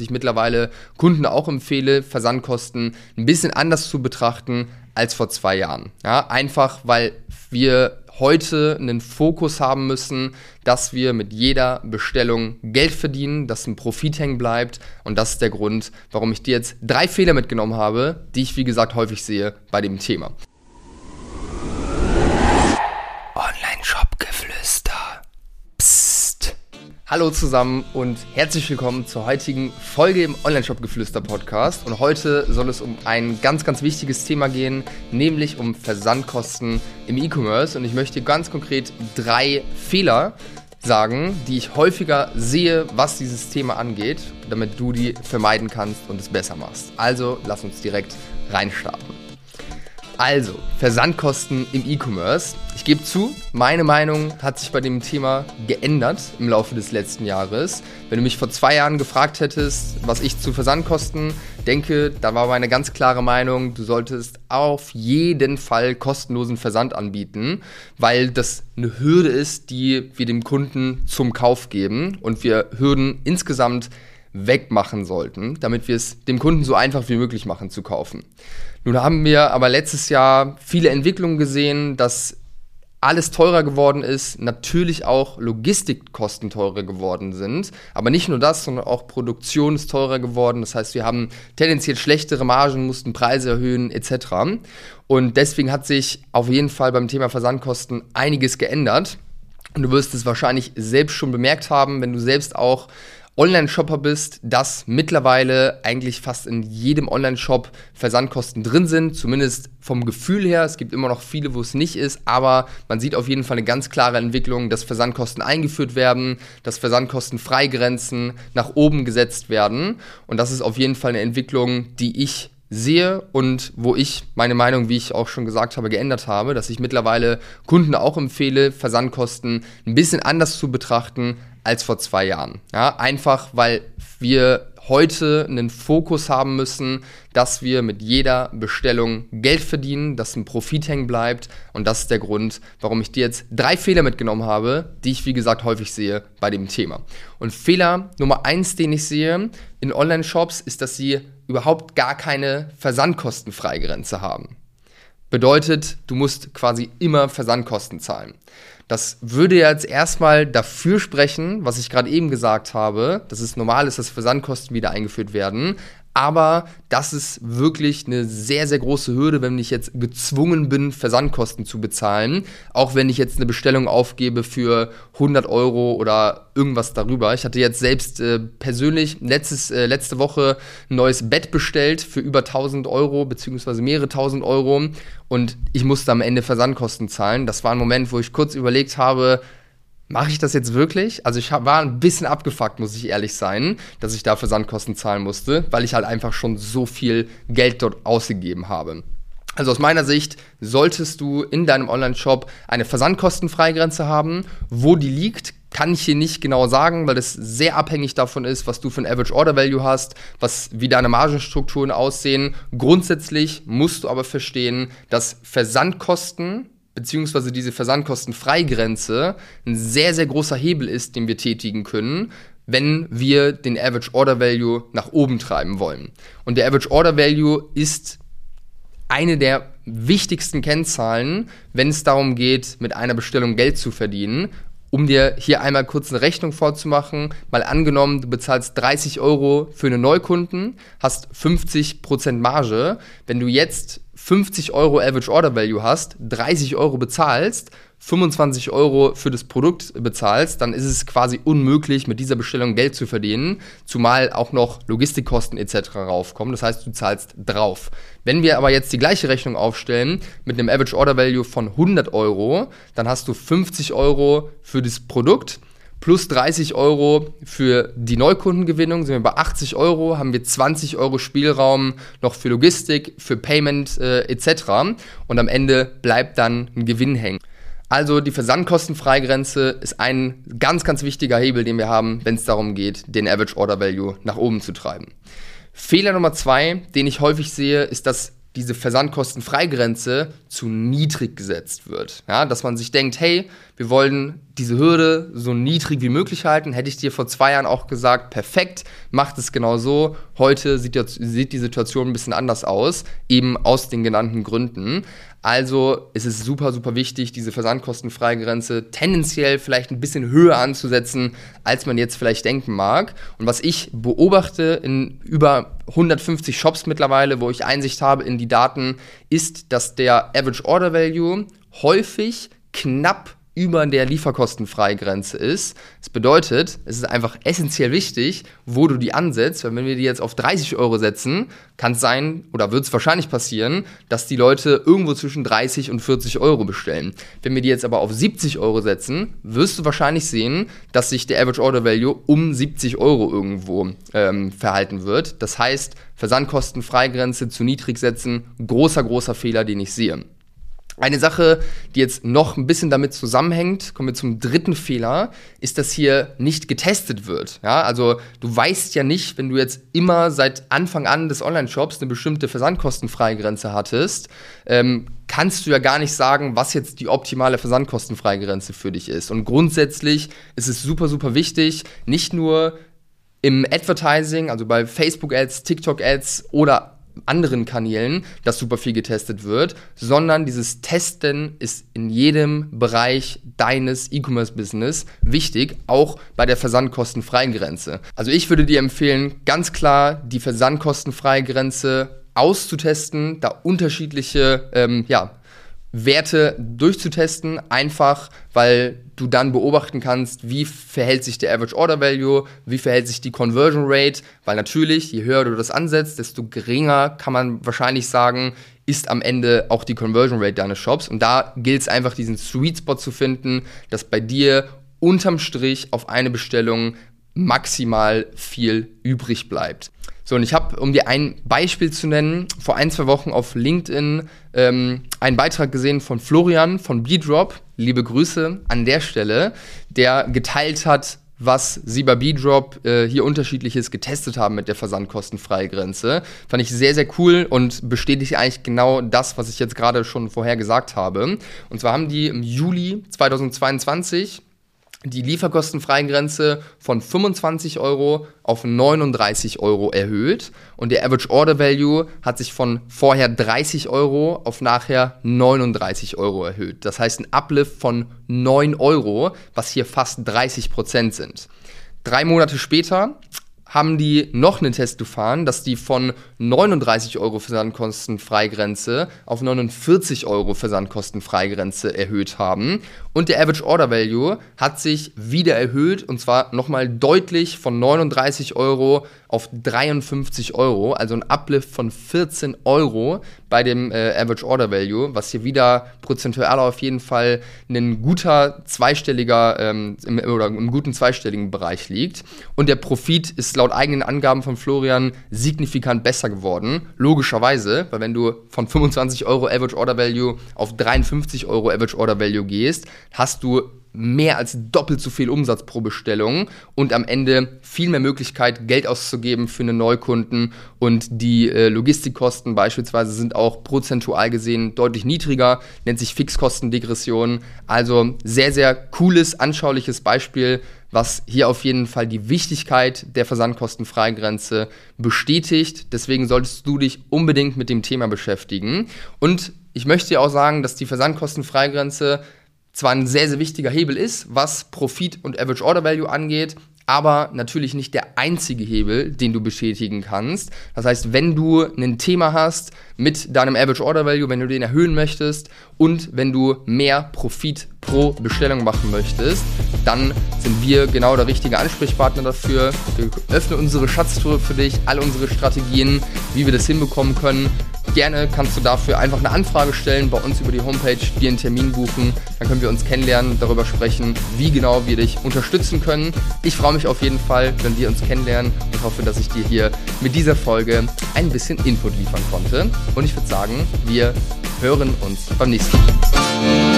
ich mittlerweile Kunden auch empfehle, Versandkosten ein bisschen anders zu betrachten als vor zwei Jahren. Ja, einfach weil wir heute einen Fokus haben müssen, dass wir mit jeder Bestellung Geld verdienen, dass ein Profit hängen bleibt. Und das ist der Grund, warum ich dir jetzt drei Fehler mitgenommen habe, die ich, wie gesagt, häufig sehe bei dem Thema. Hallo zusammen und herzlich willkommen zur heutigen Folge im Onlineshop Geflüster Podcast. Und heute soll es um ein ganz, ganz wichtiges Thema gehen, nämlich um Versandkosten im E-Commerce. Und ich möchte ganz konkret drei Fehler sagen, die ich häufiger sehe, was dieses Thema angeht, damit du die vermeiden kannst und es besser machst. Also lass uns direkt reinstarten. Also, Versandkosten im E-Commerce. Ich gebe zu, meine Meinung hat sich bei dem Thema geändert im Laufe des letzten Jahres. Wenn du mich vor zwei Jahren gefragt hättest, was ich zu Versandkosten denke, da war meine ganz klare Meinung, du solltest auf jeden Fall kostenlosen Versand anbieten, weil das eine Hürde ist, die wir dem Kunden zum Kauf geben und wir Hürden insgesamt wegmachen sollten, damit wir es dem Kunden so einfach wie möglich machen zu kaufen. Nun haben wir aber letztes Jahr viele Entwicklungen gesehen, dass alles teurer geworden ist, natürlich auch Logistikkosten teurer geworden sind. Aber nicht nur das, sondern auch Produktion ist teurer geworden. Das heißt, wir haben tendenziell schlechtere Margen, mussten Preise erhöhen etc. Und deswegen hat sich auf jeden Fall beim Thema Versandkosten einiges geändert. Und du wirst es wahrscheinlich selbst schon bemerkt haben, wenn du selbst auch Online-Shopper bist, dass mittlerweile eigentlich fast in jedem Online-Shop Versandkosten drin sind, zumindest vom Gefühl her. Es gibt immer noch viele, wo es nicht ist, aber man sieht auf jeden Fall eine ganz klare Entwicklung, dass Versandkosten eingeführt werden, dass Versandkosten Freigrenzen nach oben gesetzt werden. Und das ist auf jeden Fall eine Entwicklung, die ich sehe und wo ich meine Meinung, wie ich auch schon gesagt habe, geändert habe, dass ich mittlerweile Kunden auch empfehle, Versandkosten ein bisschen anders zu betrachten als vor zwei Jahren. Ja, einfach weil wir heute einen Fokus haben müssen, dass wir mit jeder Bestellung Geld verdienen, dass ein Profit hängen bleibt. Und das ist der Grund, warum ich dir jetzt drei Fehler mitgenommen habe, die ich, wie gesagt, häufig sehe bei dem Thema. Und Fehler Nummer eins, den ich sehe in Online-Shops, ist, dass sie überhaupt gar keine Versandkostenfreigrenze haben. Bedeutet, du musst quasi immer Versandkosten zahlen. Das würde jetzt erstmal dafür sprechen, was ich gerade eben gesagt habe, dass es normal ist, dass Versandkosten wieder eingeführt werden. Aber das ist wirklich eine sehr, sehr große Hürde, wenn ich jetzt gezwungen bin, Versandkosten zu bezahlen. Auch wenn ich jetzt eine Bestellung aufgebe für 100 Euro oder irgendwas darüber. Ich hatte jetzt selbst äh, persönlich letztes, äh, letzte Woche ein neues Bett bestellt für über 1000 Euro, beziehungsweise mehrere tausend Euro. Und ich musste am Ende Versandkosten zahlen. Das war ein Moment, wo ich kurz überlegt habe, mache ich das jetzt wirklich? Also ich war ein bisschen abgefuckt, muss ich ehrlich sein, dass ich da Versandkosten zahlen musste, weil ich halt einfach schon so viel Geld dort ausgegeben habe. Also aus meiner Sicht solltest du in deinem Online-Shop eine Versandkostenfreigrenze haben. Wo die liegt, kann ich hier nicht genau sagen, weil das sehr abhängig davon ist, was du für ein Average Order Value hast, was wie deine Margenstrukturen aussehen. Grundsätzlich musst du aber verstehen, dass Versandkosten beziehungsweise diese Versandkostenfreigrenze ein sehr, sehr großer Hebel ist, den wir tätigen können, wenn wir den Average Order Value nach oben treiben wollen. Und der Average Order Value ist eine der wichtigsten Kennzahlen, wenn es darum geht, mit einer Bestellung Geld zu verdienen. Um dir hier einmal kurz eine Rechnung vorzumachen, mal angenommen, du bezahlst 30 Euro für einen Neukunden, hast 50% Marge. Wenn du jetzt 50 Euro Average Order Value hast, 30 Euro bezahlst, 25 Euro für das Produkt bezahlst, dann ist es quasi unmöglich, mit dieser Bestellung Geld zu verdienen, zumal auch noch Logistikkosten etc. raufkommen. Das heißt, du zahlst drauf. Wenn wir aber jetzt die gleiche Rechnung aufstellen mit einem Average Order Value von 100 Euro, dann hast du 50 Euro für das Produkt plus 30 Euro für die Neukundengewinnung, sind wir bei 80 Euro, haben wir 20 Euro Spielraum noch für Logistik, für Payment äh, etc. Und am Ende bleibt dann ein Gewinn hängen. Also die Versandkostenfreigrenze ist ein ganz, ganz wichtiger Hebel, den wir haben, wenn es darum geht, den Average Order Value nach oben zu treiben. Fehler Nummer zwei, den ich häufig sehe, ist, dass diese Versandkostenfreigrenze zu niedrig gesetzt wird. Ja, dass man sich denkt, hey, wir wollen diese Hürde so niedrig wie möglich halten. Hätte ich dir vor zwei Jahren auch gesagt, perfekt, macht es genau so. Heute sieht, sieht die Situation ein bisschen anders aus, eben aus den genannten Gründen. Also ist es super, super wichtig, diese Versandkostenfreigrenze tendenziell vielleicht ein bisschen höher anzusetzen, als man jetzt vielleicht denken mag. Und was ich beobachte in über 150 Shops mittlerweile, wo ich Einsicht habe in die Daten, ist, dass der Average Order Value häufig knapp über der Lieferkostenfreigrenze ist. Das bedeutet, es ist einfach essentiell wichtig, wo du die ansetzt. Weil wenn wir die jetzt auf 30 Euro setzen, kann es sein oder wird es wahrscheinlich passieren, dass die Leute irgendwo zwischen 30 und 40 Euro bestellen. Wenn wir die jetzt aber auf 70 Euro setzen, wirst du wahrscheinlich sehen, dass sich der Average Order Value um 70 Euro irgendwo ähm, verhalten wird. Das heißt, Versandkostenfreigrenze zu niedrig setzen, großer, großer Fehler, den ich sehe. Eine Sache, die jetzt noch ein bisschen damit zusammenhängt, kommen wir zum dritten Fehler, ist, dass hier nicht getestet wird. Ja, also du weißt ja nicht, wenn du jetzt immer seit Anfang an des Online-Shops eine bestimmte Versandkostenfreigrenze hattest, ähm, kannst du ja gar nicht sagen, was jetzt die optimale Versandkostenfreigrenze für dich ist. Und grundsätzlich ist es super, super wichtig, nicht nur im Advertising, also bei Facebook-Ads, TikTok-Ads oder anderen Kanälen, das super viel getestet wird, sondern dieses Testen ist in jedem Bereich deines E-Commerce-Business wichtig, auch bei der versandkostenfreien Grenze. Also ich würde dir empfehlen, ganz klar die versandkostenfreie Grenze auszutesten, da unterschiedliche ähm, ja, Werte durchzutesten, einfach weil du dann beobachten kannst, wie verhält sich der Average Order Value, wie verhält sich die Conversion Rate, weil natürlich, je höher du das ansetzt, desto geringer kann man wahrscheinlich sagen, ist am Ende auch die Conversion Rate deines Shops. Und da gilt es einfach, diesen Sweet Spot zu finden, dass bei dir unterm Strich auf eine Bestellung maximal viel übrig bleibt. So, und ich habe, um dir ein Beispiel zu nennen, vor ein, zwei Wochen auf LinkedIn ähm, einen Beitrag gesehen von Florian von B-Drop. Liebe Grüße an der Stelle, der geteilt hat, was sie bei B-Drop äh, hier unterschiedliches getestet haben mit der Versandkostenfreigrenze. Fand ich sehr, sehr cool und bestätigt eigentlich genau das, was ich jetzt gerade schon vorher gesagt habe. Und zwar haben die im Juli 2022 die Lieferkostenfreigrenze von 25 Euro auf 39 Euro erhöht und der Average Order Value hat sich von vorher 30 Euro auf nachher 39 Euro erhöht. Das heißt ein Uplift von 9 Euro, was hier fast 30 Prozent sind. Drei Monate später haben die noch einen Test gefahren, dass die von 39 Euro Versandkostenfreigrenze auf 49 Euro Versandkostenfreigrenze erhöht haben. Und der Average Order Value hat sich wieder erhöht und zwar nochmal deutlich von 39 Euro auf 53 Euro, also ein Uplift von 14 Euro bei dem äh, Average Order Value, was hier wieder prozentual auf jeden Fall ein guter zweistelliger ähm, im, oder im guten zweistelligen Bereich liegt. Und der Profit ist laut eigenen Angaben von Florian signifikant besser geworden. Logischerweise, weil wenn du von 25 Euro Average Order Value auf 53 Euro Average Order Value gehst, hast du mehr als doppelt so viel Umsatz pro Bestellung und am Ende viel mehr Möglichkeit, Geld auszugeben für einen Neukunden. Und die äh, Logistikkosten beispielsweise sind auch prozentual gesehen deutlich niedriger, nennt sich Fixkostendegression. Also sehr, sehr cooles, anschauliches Beispiel, was hier auf jeden Fall die Wichtigkeit der Versandkostenfreigrenze bestätigt. Deswegen solltest du dich unbedingt mit dem Thema beschäftigen. Und ich möchte dir auch sagen, dass die Versandkostenfreigrenze zwar ein sehr, sehr wichtiger Hebel ist, was Profit und Average Order Value angeht, aber natürlich nicht der einzige Hebel, den du bestätigen kannst. Das heißt, wenn du ein Thema hast mit deinem Average Order Value, wenn du den erhöhen möchtest und wenn du mehr Profit pro Bestellung machen möchtest, dann sind wir genau der richtige Ansprechpartner dafür. Wir öffnen unsere Schatztruhe für dich, all unsere Strategien, wie wir das hinbekommen können. Gerne kannst du dafür einfach eine Anfrage stellen, bei uns über die Homepage, dir einen Termin buchen. Dann können wir uns kennenlernen, darüber sprechen, wie genau wir dich unterstützen können. Ich freue mich auf jeden Fall, wenn wir uns kennenlernen und hoffe, dass ich dir hier mit dieser Folge ein bisschen Input liefern konnte. Und ich würde sagen, wir hören uns beim nächsten Mal.